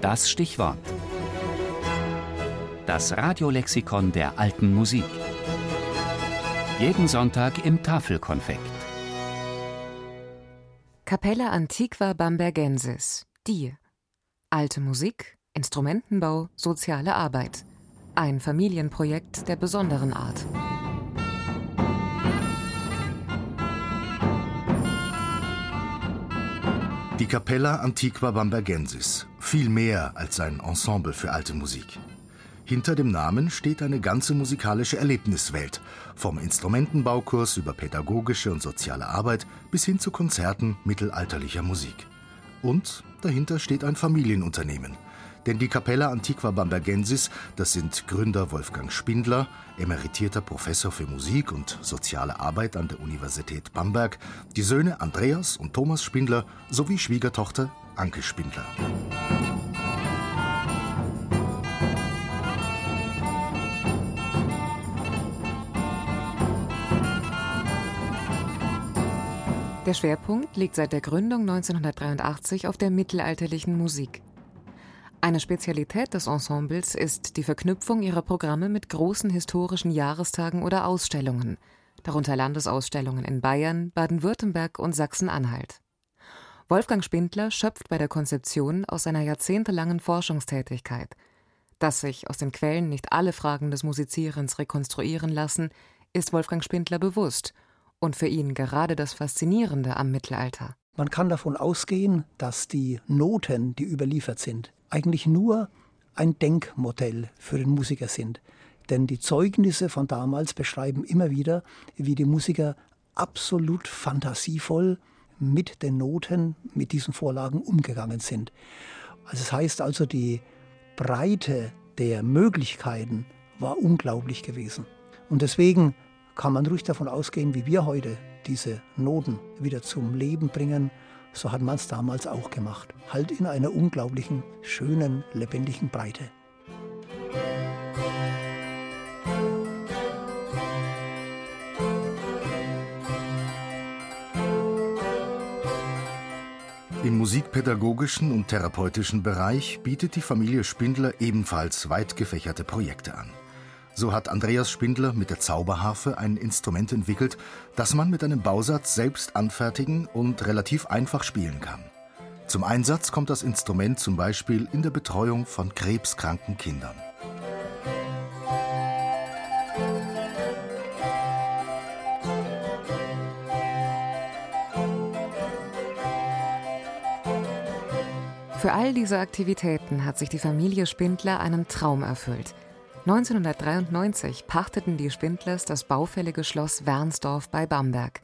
Das Stichwort. Das Radiolexikon der alten Musik. Jeden Sonntag im Tafelkonfekt. Capella Antiqua Bambergensis. Die. Alte Musik, Instrumentenbau, soziale Arbeit. Ein Familienprojekt der besonderen Art. Die Capella Antiqua Bambergensis. Viel mehr als ein Ensemble für alte Musik. Hinter dem Namen steht eine ganze musikalische Erlebniswelt. Vom Instrumentenbaukurs über pädagogische und soziale Arbeit bis hin zu Konzerten mittelalterlicher Musik. Und dahinter steht ein Familienunternehmen – denn die Capella Antiqua Bambergensis, das sind Gründer Wolfgang Spindler, emeritierter Professor für Musik und soziale Arbeit an der Universität Bamberg, die Söhne Andreas und Thomas Spindler sowie Schwiegertochter Anke Spindler. Der Schwerpunkt liegt seit der Gründung 1983 auf der mittelalterlichen Musik. Eine Spezialität des Ensembles ist die Verknüpfung ihrer Programme mit großen historischen Jahrestagen oder Ausstellungen, darunter Landesausstellungen in Bayern, Baden-Württemberg und Sachsen-Anhalt. Wolfgang Spindler schöpft bei der Konzeption aus seiner jahrzehntelangen Forschungstätigkeit. Dass sich aus den Quellen nicht alle Fragen des Musizierens rekonstruieren lassen, ist Wolfgang Spindler bewusst und für ihn gerade das Faszinierende am Mittelalter. Man kann davon ausgehen, dass die Noten, die überliefert sind, eigentlich nur ein Denkmodell für den Musiker sind. Denn die Zeugnisse von damals beschreiben immer wieder, wie die Musiker absolut fantasievoll mit den Noten, mit diesen Vorlagen umgegangen sind. Also das heißt also, die Breite der Möglichkeiten war unglaublich gewesen. Und deswegen kann man ruhig davon ausgehen, wie wir heute diese Noten wieder zum Leben bringen so hat man es damals auch gemacht. Halt in einer unglaublichen, schönen, lebendigen Breite. Im musikpädagogischen und therapeutischen Bereich bietet die Familie Spindler ebenfalls weit gefächerte Projekte an. So hat Andreas Spindler mit der Zauberharfe ein Instrument entwickelt, das man mit einem Bausatz selbst anfertigen und relativ einfach spielen kann. Zum Einsatz kommt das Instrument zum Beispiel in der Betreuung von krebskranken Kindern. Für all diese Aktivitäten hat sich die Familie Spindler einen Traum erfüllt – 1993 pachteten die Spindlers das baufällige Schloss Wernsdorf bei Bamberg.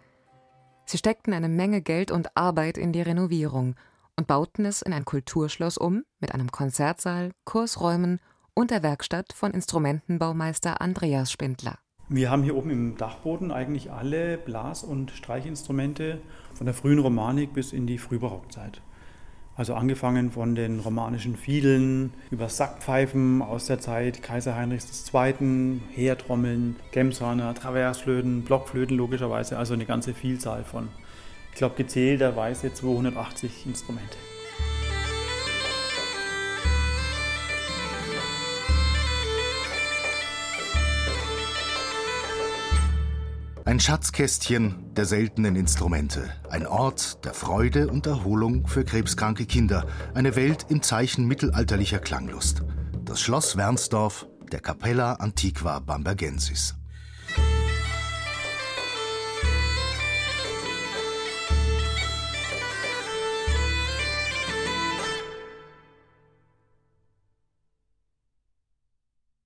Sie steckten eine Menge Geld und Arbeit in die Renovierung und bauten es in ein Kulturschloss um mit einem Konzertsaal, Kursräumen und der Werkstatt von Instrumentenbaumeister Andreas Spindler. Wir haben hier oben im Dachboden eigentlich alle Blas- und Streichinstrumente von der frühen Romanik bis in die Frühbarockzeit. Also angefangen von den romanischen Fiedeln, über Sackpfeifen aus der Zeit Kaiser Heinrichs II., Heertrommeln, Gemshörner, Traversflöten, Blockflöten logischerweise, also eine ganze Vielzahl von, ich glaube gezählterweise 280 Instrumente. Ein Schatzkästchen der seltenen Instrumente, ein Ort der Freude und Erholung für krebskranke Kinder, eine Welt im Zeichen mittelalterlicher Klanglust. Das Schloss Wernsdorf der Capella Antiqua Bambergensis.